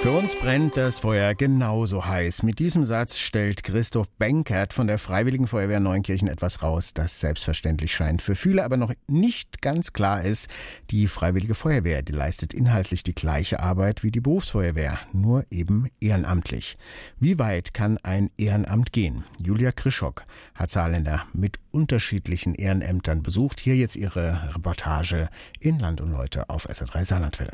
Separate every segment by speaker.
Speaker 1: Für uns brennt das Feuer genauso heiß. Mit diesem Satz stellt Christoph Benkert von der Freiwilligen Feuerwehr Neunkirchen etwas raus, das selbstverständlich scheint. Für viele aber noch nicht ganz klar ist, die Freiwillige Feuerwehr, die leistet inhaltlich die gleiche Arbeit wie die Berufsfeuerwehr, nur eben ehrenamtlich. Wie weit kann ein Ehrenamt gehen? Julia Krischock hat Saarländer mit unterschiedlichen Ehrenämtern besucht. Hier jetzt ihre Reportage in Land und Leute auf SR3 Saarlandwelle.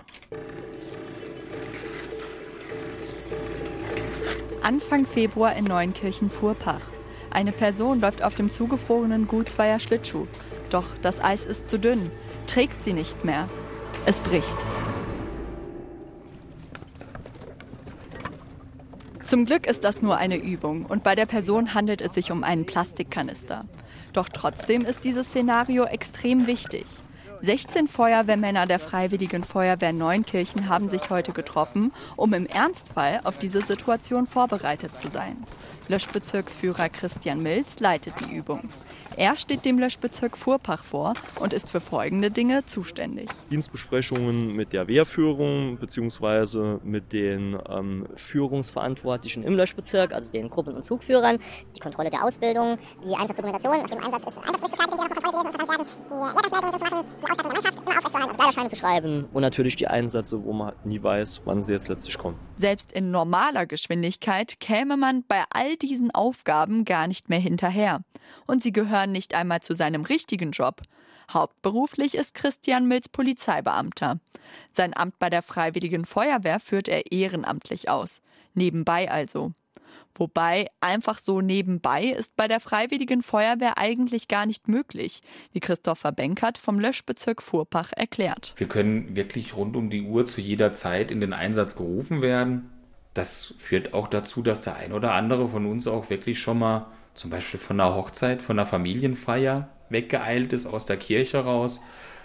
Speaker 2: Anfang Februar in Neunkirchen-Fuhrpach. Eine Person läuft auf dem zugefrorenen Gutsweier Schlittschuh. Doch das Eis ist zu dünn, trägt sie nicht mehr. Es bricht. Zum Glück ist das nur eine Übung und bei der Person handelt es sich um einen Plastikkanister. Doch trotzdem ist dieses Szenario extrem wichtig. 16 Feuerwehrmänner der Freiwilligen Feuerwehr Neunkirchen haben sich heute getroffen, um im Ernstfall auf diese Situation vorbereitet zu sein. Löschbezirksführer Christian Milz leitet die Übung. Er steht dem Löschbezirk Fuhrpach vor und ist für folgende Dinge zuständig.
Speaker 3: Dienstbesprechungen mit der Wehrführung bzw. mit den ähm, Führungsverantwortlichen im Löschbezirk, also den Gruppen- und Zugführern,
Speaker 4: die Kontrolle der Ausbildung, die Einsatzdokumentation, nach dem Einsatz ist Einsatzberichte die kontrolliert werden, die Lehrgangsleitung zu machen, die Ausstattung der Mannschaft, immer aufrecht also Kleiderscheine zu schreiben.
Speaker 3: Und natürlich die Einsätze, wo man nie weiß, wann sie jetzt letztlich kommen.
Speaker 2: Selbst in normaler Geschwindigkeit käme man bei all diesen Aufgaben gar nicht mehr hinterher. Und sie gehören nicht einmal zu seinem richtigen Job. Hauptberuflich ist Christian Mills Polizeibeamter. Sein Amt bei der Freiwilligen Feuerwehr führt er ehrenamtlich aus. Nebenbei also. Wobei einfach so nebenbei ist bei der Freiwilligen Feuerwehr eigentlich gar nicht möglich, wie Christopher Benkert vom Löschbezirk Fuhrpach erklärt.
Speaker 5: Wir können wirklich rund um die Uhr zu jeder Zeit in den Einsatz gerufen werden. Das führt auch dazu, dass der ein oder andere von uns auch wirklich schon mal zum Beispiel von einer Hochzeit, von einer Familienfeier weggeeilt ist aus der Kirche raus,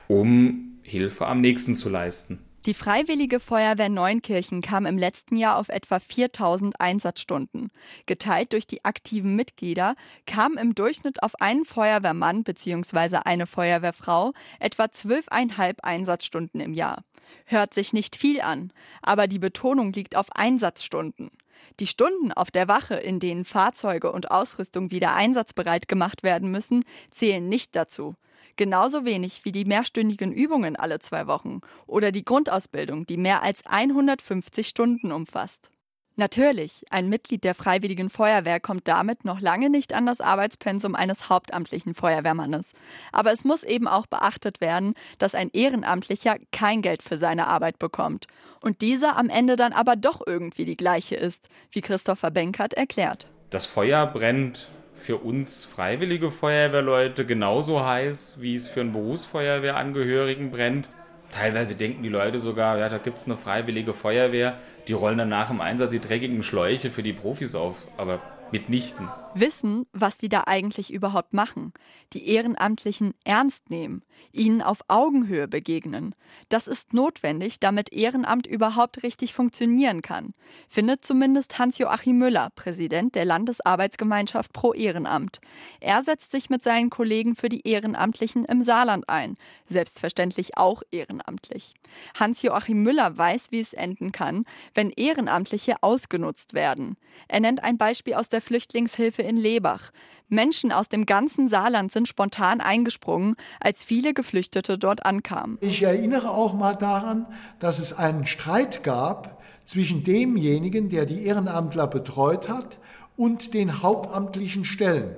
Speaker 5: um Hilfe am nächsten zu leisten.
Speaker 2: Die Freiwillige Feuerwehr Neunkirchen kam im letzten Jahr auf etwa 4000 Einsatzstunden. Geteilt durch die aktiven Mitglieder kam im Durchschnitt auf einen Feuerwehrmann bzw. eine Feuerwehrfrau etwa 12,5 Einsatzstunden im Jahr. Hört sich nicht viel an, aber die Betonung liegt auf Einsatzstunden. Die Stunden auf der Wache, in denen Fahrzeuge und Ausrüstung wieder einsatzbereit gemacht werden müssen, zählen nicht dazu. Genauso wenig wie die mehrstündigen Übungen alle zwei Wochen oder die Grundausbildung, die mehr als 150 Stunden umfasst. Natürlich, ein Mitglied der Freiwilligen Feuerwehr kommt damit noch lange nicht an das Arbeitspensum eines hauptamtlichen Feuerwehrmannes. Aber es muss eben auch beachtet werden, dass ein Ehrenamtlicher kein Geld für seine Arbeit bekommt und dieser am Ende dann aber doch irgendwie die gleiche ist, wie Christopher Benkert erklärt.
Speaker 5: Das Feuer brennt für uns freiwillige Feuerwehrleute genauso heiß, wie es für einen Berufsfeuerwehrangehörigen brennt. Teilweise denken die Leute sogar, ja, da gibt es eine freiwillige Feuerwehr, die rollen danach im Einsatz die dreckigen Schläuche für die Profis auf. Aber mitnichten.
Speaker 2: Wissen, was die da eigentlich überhaupt machen, die Ehrenamtlichen ernst nehmen, ihnen auf Augenhöhe begegnen. Das ist notwendig, damit Ehrenamt überhaupt richtig funktionieren kann, findet zumindest Hans-Joachim Müller, Präsident der Landesarbeitsgemeinschaft Pro Ehrenamt. Er setzt sich mit seinen Kollegen für die Ehrenamtlichen im Saarland ein, selbstverständlich auch ehrenamtlich. Hans-Joachim Müller weiß, wie es enden kann, wenn Ehrenamtliche ausgenutzt werden. Er nennt ein Beispiel aus der der Flüchtlingshilfe in Lebach. Menschen aus dem ganzen Saarland sind spontan eingesprungen, als viele Geflüchtete dort ankamen.
Speaker 6: Ich erinnere auch mal daran, dass es einen Streit gab zwischen demjenigen, der die Ehrenamtler betreut hat, und den hauptamtlichen Stellen,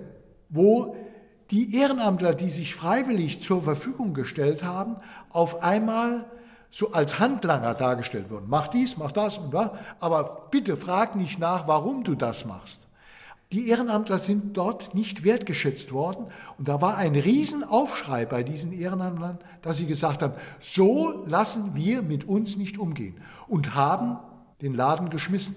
Speaker 6: wo die Ehrenamtler, die sich freiwillig zur Verfügung gestellt haben, auf einmal so als Handlanger dargestellt wurden. Mach dies, mach das und das, aber bitte frag nicht nach, warum du das machst. Die Ehrenamtler sind dort nicht wertgeschätzt worden. Und da war ein Riesenaufschrei bei diesen Ehrenamtlern, dass sie gesagt haben, so lassen wir mit uns nicht umgehen. Und haben den Laden geschmissen,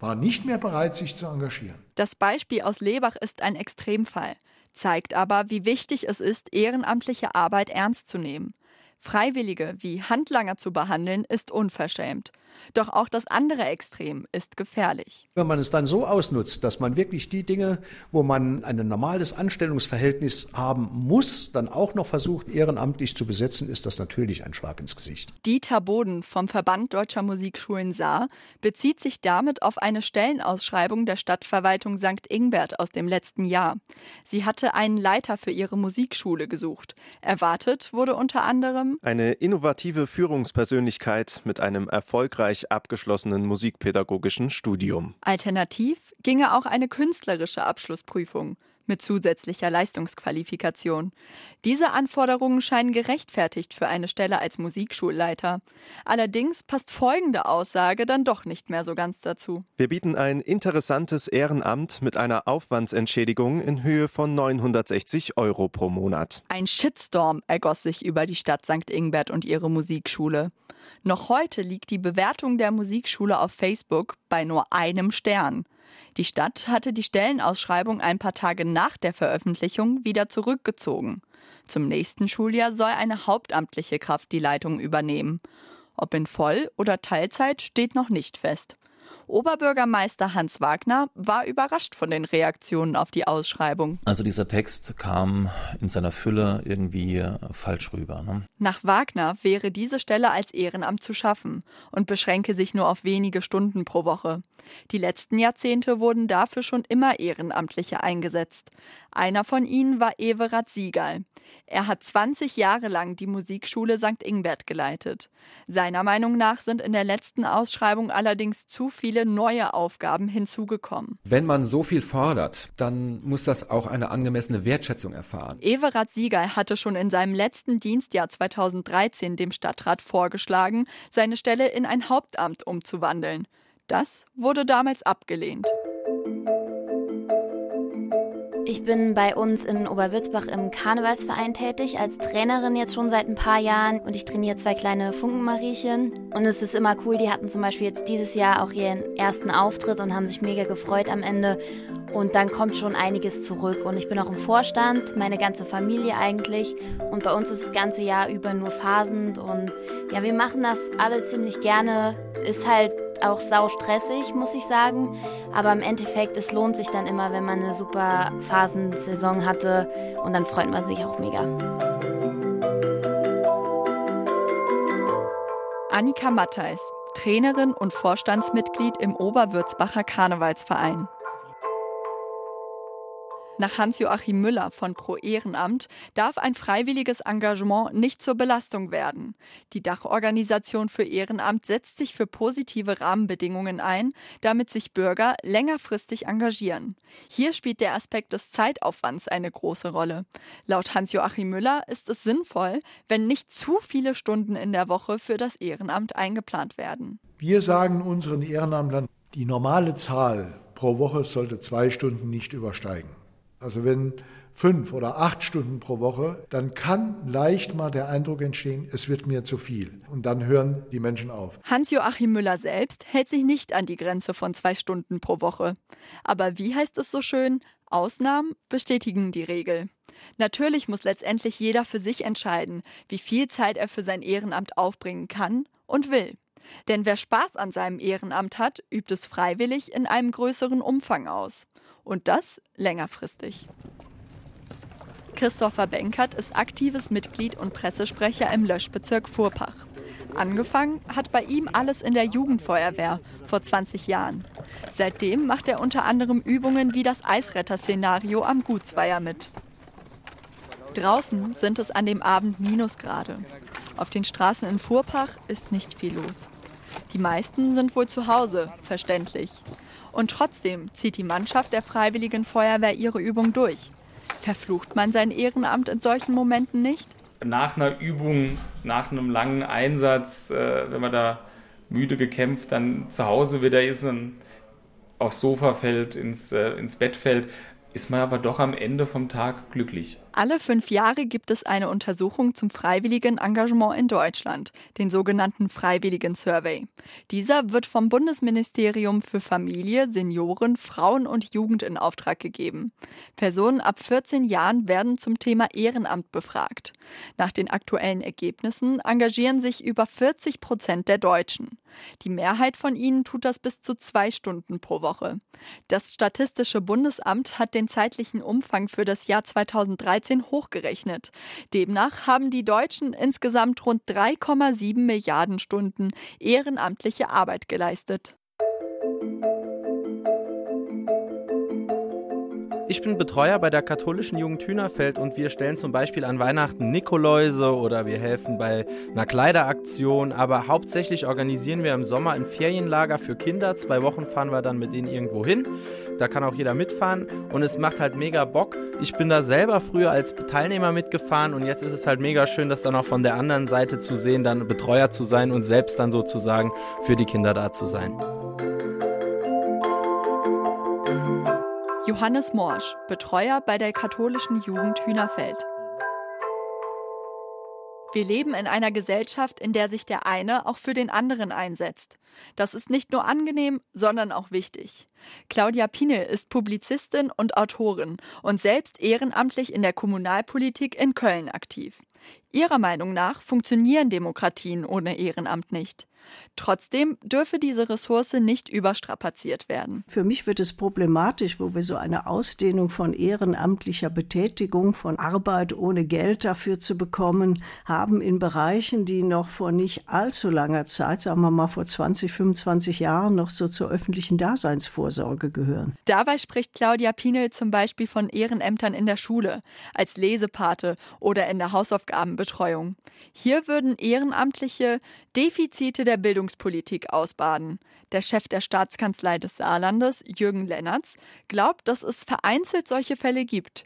Speaker 6: waren nicht mehr bereit, sich zu engagieren.
Speaker 2: Das Beispiel aus Lebach ist ein Extremfall, zeigt aber, wie wichtig es ist, ehrenamtliche Arbeit ernst zu nehmen. Freiwillige wie Handlanger zu behandeln, ist unverschämt. Doch auch das andere Extrem ist gefährlich.
Speaker 7: Wenn man es dann so ausnutzt, dass man wirklich die Dinge, wo man ein normales Anstellungsverhältnis haben muss, dann auch noch versucht, ehrenamtlich zu besetzen, ist das natürlich ein Schlag ins Gesicht.
Speaker 2: Dieter Boden vom Verband Deutscher Musikschulen Saar bezieht sich damit auf eine Stellenausschreibung der Stadtverwaltung St. Ingbert aus dem letzten Jahr. Sie hatte einen Leiter für ihre Musikschule gesucht. Erwartet wurde unter anderem
Speaker 8: eine innovative Führungspersönlichkeit mit einem erfolgreich abgeschlossenen musikpädagogischen Studium.
Speaker 2: Alternativ ginge auch eine künstlerische Abschlussprüfung mit zusätzlicher Leistungsqualifikation. Diese Anforderungen scheinen gerechtfertigt für eine Stelle als Musikschulleiter. Allerdings passt folgende Aussage dann doch nicht mehr so ganz dazu.
Speaker 8: Wir bieten ein interessantes Ehrenamt mit einer Aufwandsentschädigung in Höhe von 960 Euro pro Monat.
Speaker 2: Ein Shitstorm ergoss sich über die Stadt St. Ingbert und ihre Musikschule. Noch heute liegt die Bewertung der Musikschule auf Facebook bei nur einem Stern. Die Stadt hatte die Stellenausschreibung ein paar Tage nach der Veröffentlichung wieder zurückgezogen. Zum nächsten Schuljahr soll eine hauptamtliche Kraft die Leitung übernehmen. Ob in Voll- oder Teilzeit steht noch nicht fest. Oberbürgermeister Hans Wagner war überrascht von den Reaktionen auf die Ausschreibung.
Speaker 9: Also dieser Text kam in seiner Fülle irgendwie äh, falsch rüber. Ne?
Speaker 2: Nach Wagner wäre diese Stelle als Ehrenamt zu schaffen und beschränke sich nur auf wenige Stunden pro Woche. Die letzten Jahrzehnte wurden dafür schon immer Ehrenamtliche eingesetzt. Einer von ihnen war Everard Siegal. Er hat 20 Jahre lang die Musikschule St. Ingbert geleitet. Seiner Meinung nach sind in der letzten Ausschreibung allerdings zu viele neue Aufgaben hinzugekommen.
Speaker 10: Wenn man so viel fordert, dann muss das auch eine angemessene Wertschätzung erfahren.
Speaker 2: Everard Siegal hatte schon in seinem letzten Dienstjahr 2013 dem Stadtrat vorgeschlagen, seine Stelle in ein Hauptamt umzuwandeln. Das wurde damals abgelehnt.
Speaker 11: Ich bin bei uns in Oberwürzbach im Karnevalsverein tätig, als Trainerin jetzt schon seit ein paar Jahren und ich trainiere zwei kleine Funkenmariechen. Und es ist immer cool, die hatten zum Beispiel jetzt dieses Jahr auch ihren ersten Auftritt und haben sich mega gefreut am Ende. Und dann kommt schon einiges zurück. Und ich bin auch im Vorstand, meine ganze Familie eigentlich. Und bei uns ist das ganze Jahr über nur phasend. Und ja, wir machen das alle ziemlich gerne. Ist halt auch sau stressig, muss ich sagen. Aber im Endeffekt, es lohnt sich dann immer, wenn man eine super Phasensaison hatte. Und dann freut man sich auch mega.
Speaker 2: Annika Mattheis, Trainerin und Vorstandsmitglied im Oberwürzbacher Karnevalsverein. Nach Hans-Joachim Müller von Pro Ehrenamt darf ein freiwilliges Engagement nicht zur Belastung werden. Die Dachorganisation für Ehrenamt setzt sich für positive Rahmenbedingungen ein, damit sich Bürger längerfristig engagieren. Hier spielt der Aspekt des Zeitaufwands eine große Rolle. Laut Hans-Joachim Müller ist es sinnvoll, wenn nicht zu viele Stunden in der Woche für das Ehrenamt eingeplant werden.
Speaker 6: Wir sagen unseren Ehrenamtlern, die normale Zahl pro Woche sollte zwei Stunden nicht übersteigen. Also wenn fünf oder acht Stunden pro Woche, dann kann leicht mal der Eindruck entstehen, es wird mir zu viel. Und dann hören die Menschen auf.
Speaker 2: Hans-Joachim Müller selbst hält sich nicht an die Grenze von zwei Stunden pro Woche. Aber wie heißt es so schön? Ausnahmen bestätigen die Regel. Natürlich muss letztendlich jeder für sich entscheiden, wie viel Zeit er für sein Ehrenamt aufbringen kann und will. Denn wer Spaß an seinem Ehrenamt hat, übt es freiwillig in einem größeren Umfang aus. Und das längerfristig. Christopher Benkert ist aktives Mitglied und Pressesprecher im Löschbezirk Furpach. Angefangen hat bei ihm alles in der Jugendfeuerwehr vor 20 Jahren. Seitdem macht er unter anderem Übungen wie das Eisretter-Szenario am Gutsweier mit. Draußen sind es an dem Abend Minusgrade. Auf den Straßen in Furpach ist nicht viel los. Die meisten sind wohl zu Hause, verständlich. Und trotzdem zieht die Mannschaft der Freiwilligen Feuerwehr ihre Übung durch. Verflucht man sein Ehrenamt in solchen Momenten nicht?
Speaker 5: Nach einer Übung, nach einem langen Einsatz, äh, wenn man da müde gekämpft, dann zu Hause wieder ist und aufs Sofa fällt, ins, äh, ins Bett fällt, ist man aber doch am Ende vom Tag glücklich.
Speaker 2: Alle fünf Jahre gibt es eine Untersuchung zum freiwilligen Engagement in Deutschland, den sogenannten Freiwilligen Survey. Dieser wird vom Bundesministerium für Familie, Senioren, Frauen und Jugend in Auftrag gegeben. Personen ab 14 Jahren werden zum Thema Ehrenamt befragt. Nach den aktuellen Ergebnissen engagieren sich über 40 Prozent der Deutschen. Die Mehrheit von ihnen tut das bis zu zwei Stunden pro Woche. Das Statistische Bundesamt hat den zeitlichen Umfang für das Jahr 2013 2013 hochgerechnet. Demnach haben die Deutschen insgesamt rund 3,7 Milliarden Stunden ehrenamtliche Arbeit geleistet.
Speaker 12: Ich bin Betreuer bei der katholischen Jugend Hühnerfeld und wir stellen zum Beispiel an Weihnachten Nikoläuse oder wir helfen bei einer Kleideraktion. Aber hauptsächlich organisieren wir im Sommer ein Ferienlager für Kinder. Zwei Wochen fahren wir dann mit denen irgendwo hin. Da kann auch jeder mitfahren und es macht halt mega Bock. Ich bin da selber früher als Teilnehmer mitgefahren und jetzt ist es halt mega schön, das dann auch von der anderen Seite zu sehen, dann Betreuer zu sein und selbst dann sozusagen für die Kinder da zu sein.
Speaker 2: Johannes Morsch, Betreuer bei der katholischen Jugend Hühnerfeld. Wir leben in einer Gesellschaft, in der sich der eine auch für den anderen einsetzt. Das ist nicht nur angenehm, sondern auch wichtig. Claudia Pinel ist Publizistin und Autorin und selbst ehrenamtlich in der Kommunalpolitik in Köln aktiv. Ihrer Meinung nach funktionieren Demokratien ohne Ehrenamt nicht. Trotzdem dürfe diese Ressource nicht überstrapaziert werden.
Speaker 13: Für mich wird es problematisch, wo wir so eine Ausdehnung von ehrenamtlicher Betätigung, von Arbeit ohne Geld dafür zu bekommen, haben in Bereichen, die noch vor nicht allzu langer Zeit, sagen wir mal vor 20, 25 Jahren, noch so zur öffentlichen Daseinsvorsorge gehören.
Speaker 2: Dabei spricht Claudia Pinel zum Beispiel von Ehrenämtern in der Schule, als Lesepate oder in der Hausaufgabenbetreuung. Hier würden Ehrenamtliche Defizite der Bildungspolitik ausbaden. Der Chef der Staatskanzlei des Saarlandes, Jürgen Lennertz, glaubt, dass es vereinzelt solche Fälle gibt.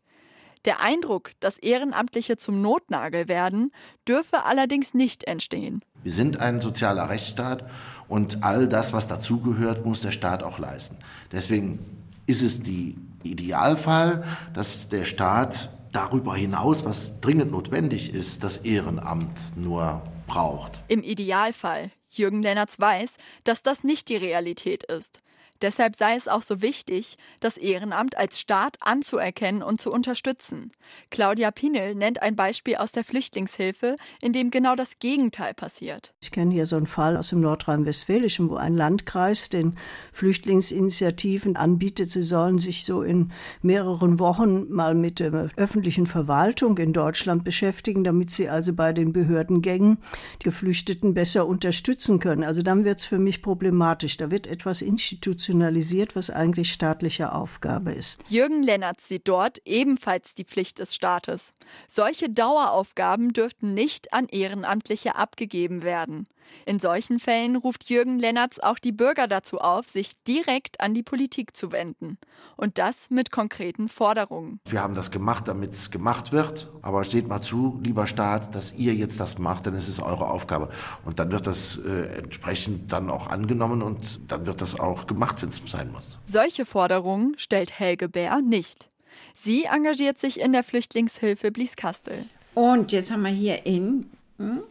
Speaker 2: Der Eindruck, dass Ehrenamtliche zum Notnagel werden, dürfe allerdings nicht entstehen.
Speaker 14: Wir sind ein sozialer Rechtsstaat und all das, was dazugehört, muss der Staat auch leisten. Deswegen ist es die Idealfall, dass der Staat darüber hinaus, was dringend notwendig ist, das Ehrenamt nur braucht.
Speaker 2: Im Idealfall. Jürgen Lennertz weiß, dass das nicht die Realität ist. Deshalb sei es auch so wichtig, das Ehrenamt als Staat anzuerkennen und zu unterstützen. Claudia Pinel nennt ein Beispiel aus der Flüchtlingshilfe, in dem genau das Gegenteil passiert.
Speaker 13: Ich kenne hier so einen Fall aus dem Nordrhein-Westfälischen, wo ein Landkreis den Flüchtlingsinitiativen anbietet, sie sollen sich so in mehreren Wochen mal mit der öffentlichen Verwaltung in Deutschland beschäftigen, damit sie also bei den Behördengängen die Geflüchteten besser unterstützen können. Also dann wird es für mich problematisch. Da wird etwas institutionell institutionalisiert, was eigentlich staatliche Aufgabe ist.
Speaker 2: Jürgen Lennart sieht dort ebenfalls die Pflicht des Staates. Solche Daueraufgaben dürften nicht an Ehrenamtliche abgegeben werden. In solchen Fällen ruft Jürgen Lennertz auch die Bürger dazu auf, sich direkt an die Politik zu wenden. Und das mit konkreten Forderungen.
Speaker 14: Wir haben das gemacht, damit es gemacht wird. Aber steht mal zu, lieber Staat, dass ihr jetzt das macht, denn es ist eure Aufgabe. Und dann wird das äh, entsprechend dann auch angenommen und dann wird das auch gemacht, wenn es sein muss.
Speaker 2: Solche Forderungen stellt Helge Bär nicht. Sie engagiert sich in der Flüchtlingshilfe Blieskastel.
Speaker 15: Und jetzt haben wir hier in hm?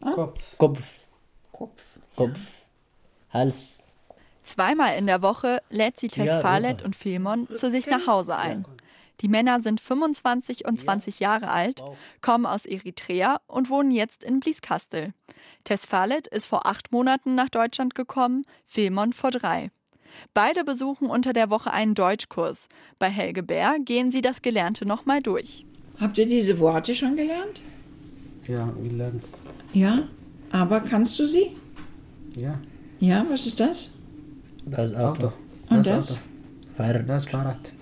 Speaker 16: Kopf. Kopf. Kopf. Kopf. Hals.
Speaker 2: Zweimal in der Woche lädt sie Tesfalet und Filmon zu sich nach Hause ein. Die Männer sind 25 und 20 Jahre alt, kommen aus Eritrea und wohnen jetzt in Blieskastel. Tesfalet ist vor acht Monaten nach Deutschland gekommen, Filmon vor drei. Beide besuchen unter der Woche einen Deutschkurs. Bei Helge Bär gehen sie das Gelernte nochmal durch.
Speaker 15: Habt ihr diese Worte schon gelernt?
Speaker 16: Ja, gelernt.
Speaker 15: Ja, aber kannst du sie?
Speaker 16: Ja.
Speaker 15: Ja, was ist das?
Speaker 16: Das Auto.
Speaker 15: Und das?
Speaker 16: das? Auto. Fahrrad. Das Fahrrad.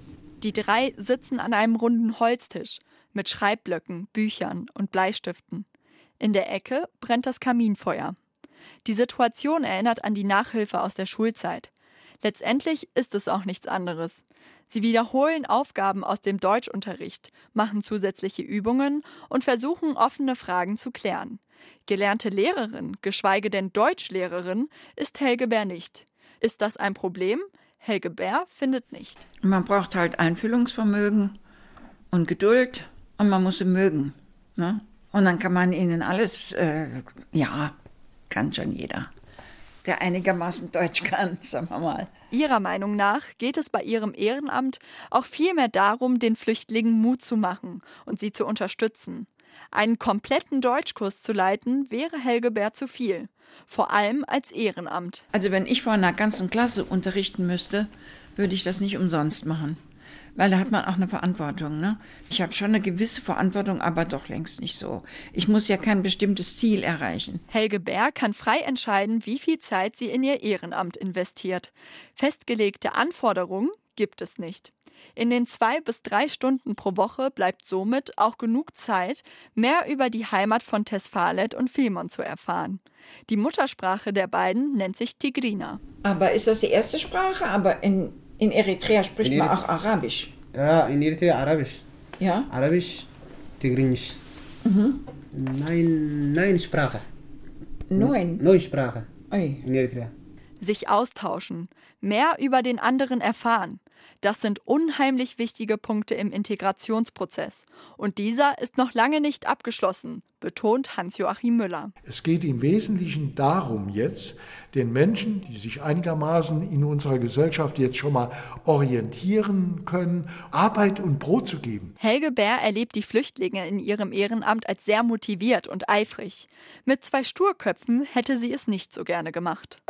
Speaker 2: Die drei sitzen an einem runden Holztisch mit Schreibblöcken, Büchern und Bleistiften. In der Ecke brennt das Kaminfeuer. Die Situation erinnert an die Nachhilfe aus der Schulzeit. Letztendlich ist es auch nichts anderes. Sie wiederholen Aufgaben aus dem Deutschunterricht, machen zusätzliche Übungen und versuchen offene Fragen zu klären. Gelernte Lehrerin, geschweige denn Deutschlehrerin, ist Helge Bär nicht. Ist das ein Problem? Helge Bär findet nicht.
Speaker 15: Man braucht halt Einfühlungsvermögen und Geduld und man muss sie mögen. Ne? Und dann kann man ihnen alles, äh, ja, kann schon jeder, der einigermaßen Deutsch kann, sagen wir mal.
Speaker 2: Ihrer Meinung nach geht es bei ihrem Ehrenamt auch vielmehr darum, den Flüchtlingen Mut zu machen und sie zu unterstützen. Einen kompletten Deutschkurs zu leiten, wäre Helge Bär zu viel. Vor allem als Ehrenamt.
Speaker 15: Also wenn ich vor einer ganzen Klasse unterrichten müsste, würde ich das nicht umsonst machen. Weil da hat man auch eine Verantwortung. Ne? Ich habe schon eine gewisse Verantwortung, aber doch längst nicht so. Ich muss ja kein bestimmtes Ziel erreichen.
Speaker 2: Helge Bär kann frei entscheiden, wie viel Zeit sie in ihr Ehrenamt investiert. Festgelegte Anforderungen gibt es nicht. In den zwei bis drei Stunden pro Woche bleibt somit auch genug Zeit, mehr über die Heimat von Tesfalet und Filmon zu erfahren. Die Muttersprache der beiden nennt sich Tigrina.
Speaker 15: Aber ist das die erste Sprache? Aber in, in Eritrea spricht
Speaker 16: In
Speaker 15: man auch Arabisch.
Speaker 16: Ja, in Eritrea Arabisch.
Speaker 15: Ja?
Speaker 16: Arabisch, Tigrinisch.
Speaker 15: Mhm.
Speaker 16: Neun, neun Sprache.
Speaker 15: Neun?
Speaker 16: Neun Sprache.
Speaker 15: Ui.
Speaker 16: In Eritrea.
Speaker 2: Sich austauschen, mehr über den anderen erfahren. Das sind unheimlich wichtige Punkte im Integrationsprozess. Und dieser ist noch lange nicht abgeschlossen, betont Hans-Joachim Müller.
Speaker 6: Es geht im Wesentlichen darum jetzt, den Menschen, die sich einigermaßen in unserer Gesellschaft jetzt schon mal orientieren können, Arbeit und Brot zu geben.
Speaker 2: Helge Bär erlebt die Flüchtlinge in ihrem Ehrenamt als sehr motiviert und eifrig. Mit zwei Sturköpfen hätte sie es nicht so gerne gemacht.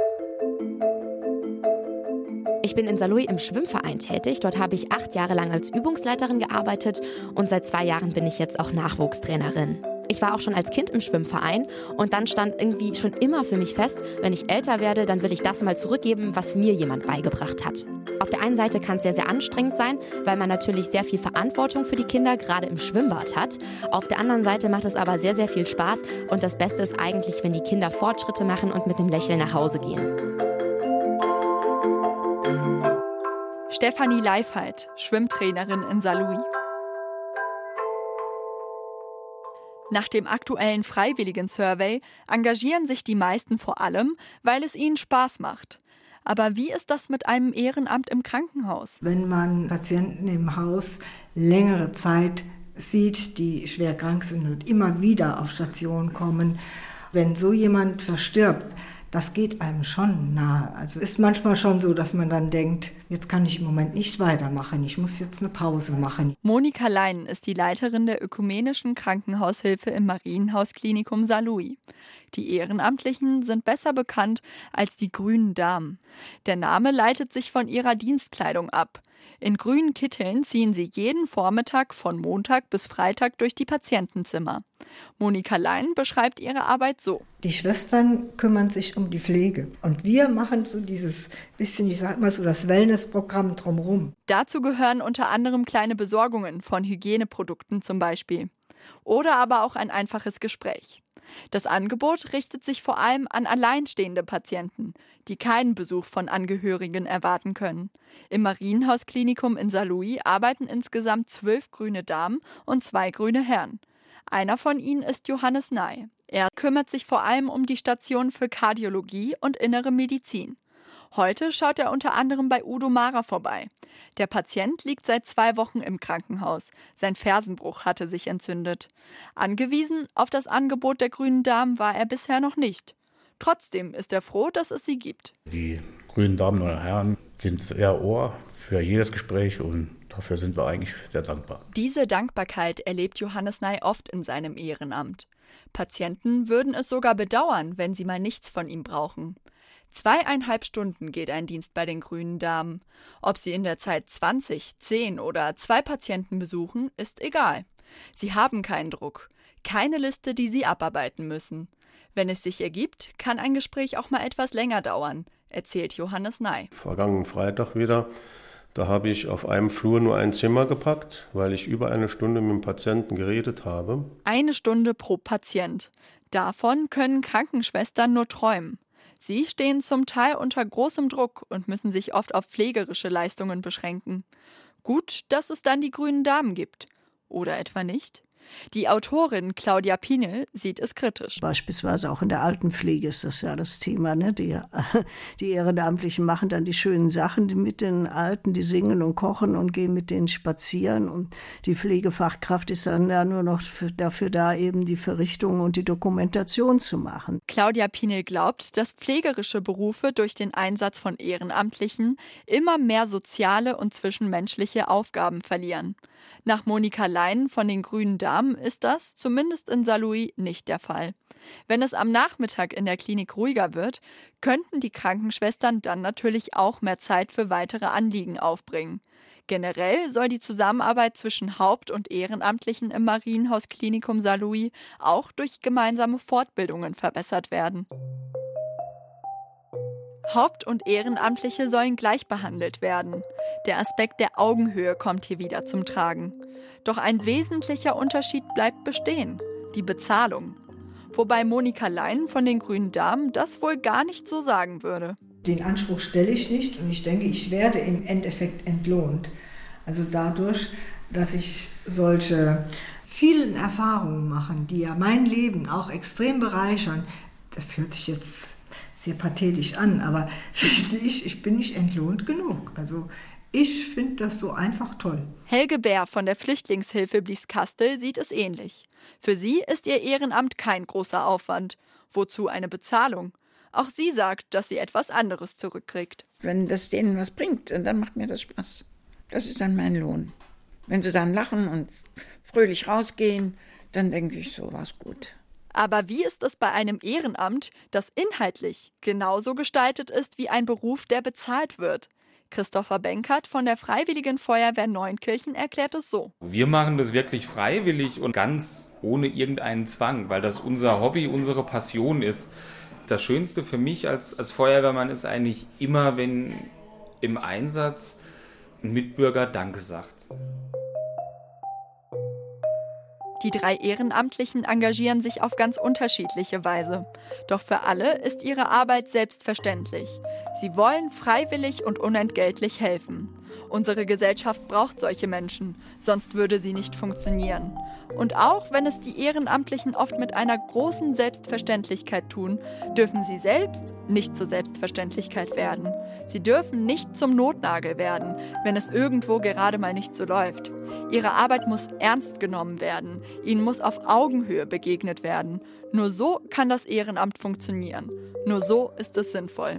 Speaker 17: Ich bin in Saarlouis im Schwimmverein tätig. Dort habe ich acht Jahre lang als Übungsleiterin gearbeitet und seit zwei Jahren bin ich jetzt auch Nachwuchstrainerin. Ich war auch schon als Kind im Schwimmverein und dann stand irgendwie schon immer für mich fest, wenn ich älter werde, dann will ich das mal zurückgeben, was mir jemand beigebracht hat. Auf der einen Seite kann es sehr, sehr anstrengend sein, weil man natürlich sehr viel Verantwortung für die Kinder gerade im Schwimmbad hat. Auf der anderen Seite macht es aber sehr, sehr viel Spaß und das Beste ist eigentlich, wenn die Kinder Fortschritte machen und mit einem Lächeln nach Hause gehen.
Speaker 2: Stefanie Leifheit, Schwimmtrainerin in Saarlouis. Nach dem aktuellen Freiwilligen-Survey engagieren sich die meisten vor allem, weil es ihnen Spaß macht. Aber wie ist das mit einem Ehrenamt im Krankenhaus?
Speaker 18: Wenn man Patienten im Haus längere Zeit sieht, die schwer krank sind und immer wieder auf Station kommen, wenn so jemand verstirbt, das geht einem schon nahe. Also ist manchmal schon so, dass man dann denkt, jetzt kann ich im Moment nicht weitermachen, ich muss jetzt eine Pause machen.
Speaker 2: Monika Leinen ist die Leiterin der ökumenischen Krankenhaushilfe im Marienhausklinikum Saarlouis. Die Ehrenamtlichen sind besser bekannt als die Grünen Damen. Der Name leitet sich von ihrer Dienstkleidung ab. In grünen Kitteln ziehen sie jeden Vormittag von Montag bis Freitag durch die Patientenzimmer. Monika Lein beschreibt ihre Arbeit so.
Speaker 18: Die Schwestern kümmern sich um die Pflege und wir machen so dieses bisschen, ich sag mal so das Wellnessprogramm drumherum.
Speaker 2: Dazu gehören unter anderem kleine Besorgungen von Hygieneprodukten zum Beispiel. Oder aber auch ein einfaches Gespräch. Das Angebot richtet sich vor allem an alleinstehende Patienten, die keinen Besuch von Angehörigen erwarten können. Im Marienhausklinikum in Saarlouis arbeiten insgesamt zwölf grüne Damen und zwei grüne Herren. Einer von ihnen ist Johannes Ney. Er kümmert sich vor allem um die Station für Kardiologie und innere Medizin. Heute schaut er unter anderem bei Udo Mara vorbei. Der Patient liegt seit zwei Wochen im Krankenhaus. Sein Fersenbruch hatte sich entzündet. Angewiesen auf das Angebot der grünen Damen war er bisher noch nicht. Trotzdem ist er froh, dass es sie gibt.
Speaker 19: Die grünen Damen und Herren sind eher Ohr für jedes Gespräch und dafür sind wir eigentlich sehr dankbar.
Speaker 2: Diese Dankbarkeit erlebt Johannes Ney oft in seinem Ehrenamt. Patienten würden es sogar bedauern, wenn sie mal nichts von ihm brauchen. Zweieinhalb Stunden geht ein Dienst bei den grünen Damen. Ob sie in der Zeit 20, 10 oder zwei Patienten besuchen, ist egal. Sie haben keinen Druck, keine Liste, die sie abarbeiten müssen. Wenn es sich ergibt, kann ein Gespräch auch mal etwas länger dauern, erzählt Johannes Ney.
Speaker 20: Vergangenen Freitag wieder. Da habe ich auf einem Flur nur ein Zimmer gepackt, weil ich über eine Stunde mit dem Patienten geredet habe.
Speaker 2: Eine Stunde pro Patient. Davon können Krankenschwestern nur träumen. Sie stehen zum Teil unter großem Druck und müssen sich oft auf pflegerische Leistungen beschränken. Gut, dass es dann die grünen Damen gibt. Oder etwa nicht? Die Autorin Claudia Pinel sieht es kritisch.
Speaker 13: Beispielsweise auch in der Altenpflege ist das ja das Thema. Ne? Die, die Ehrenamtlichen machen dann die schönen Sachen mit den Alten, die singen und kochen und gehen mit denen spazieren. Und die Pflegefachkraft ist dann ja nur noch dafür da, eben die Verrichtung und die Dokumentation zu machen.
Speaker 2: Claudia Pinel glaubt, dass pflegerische Berufe durch den Einsatz von Ehrenamtlichen immer mehr soziale und zwischenmenschliche Aufgaben verlieren. Nach Monika Lein von den Grünen Damen ist das, zumindest in Saarlouis, nicht der Fall. Wenn es am Nachmittag in der Klinik ruhiger wird, könnten die Krankenschwestern dann natürlich auch mehr Zeit für weitere Anliegen aufbringen. Generell soll die Zusammenarbeit zwischen Haupt- und Ehrenamtlichen im Marienhaus Klinikum Saarlouis auch durch gemeinsame Fortbildungen verbessert werden. Haupt- und Ehrenamtliche sollen gleich behandelt werden. Der Aspekt der Augenhöhe kommt hier wieder zum Tragen. Doch ein wesentlicher Unterschied bleibt bestehen, die Bezahlung. Wobei Monika Lein von den Grünen Damen das wohl gar nicht so sagen würde.
Speaker 18: Den Anspruch stelle ich nicht und ich denke, ich werde im Endeffekt entlohnt. Also dadurch, dass ich solche vielen Erfahrungen mache, die ja mein Leben auch extrem bereichern, das hört sich jetzt sehr pathetisch an, aber finde ich, ich bin nicht entlohnt genug. Also ich finde das so einfach toll.
Speaker 2: Helge Bär von der Flüchtlingshilfe Blieskastel sieht es ähnlich. Für sie ist ihr Ehrenamt kein großer Aufwand. Wozu eine Bezahlung? Auch sie sagt, dass sie etwas anderes zurückkriegt.
Speaker 15: Wenn das denen was bringt, dann macht mir das Spaß. Das ist dann mein Lohn. Wenn sie dann lachen und fröhlich rausgehen, dann denke ich, so war's gut.
Speaker 2: Aber wie ist es bei einem Ehrenamt, das inhaltlich genauso gestaltet ist wie ein Beruf, der bezahlt wird? Christopher Benkert von der Freiwilligen Feuerwehr Neunkirchen erklärt es so.
Speaker 5: Wir machen das wirklich freiwillig und ganz ohne irgendeinen Zwang, weil das unser Hobby, unsere Passion ist. Das Schönste für mich als, als Feuerwehrmann ist eigentlich immer, wenn im Einsatz ein Mitbürger Danke sagt.
Speaker 2: Die drei Ehrenamtlichen engagieren sich auf ganz unterschiedliche Weise. Doch für alle ist ihre Arbeit selbstverständlich. Sie wollen freiwillig und unentgeltlich helfen. Unsere Gesellschaft braucht solche Menschen, sonst würde sie nicht funktionieren. Und auch wenn es die Ehrenamtlichen oft mit einer großen Selbstverständlichkeit tun, dürfen sie selbst nicht zur Selbstverständlichkeit werden. Sie dürfen nicht zum Notnagel werden, wenn es irgendwo gerade mal nicht so läuft. Ihre Arbeit muss ernst genommen werden, ihnen muss auf Augenhöhe begegnet werden. Nur so kann das Ehrenamt funktionieren. Nur so ist es sinnvoll.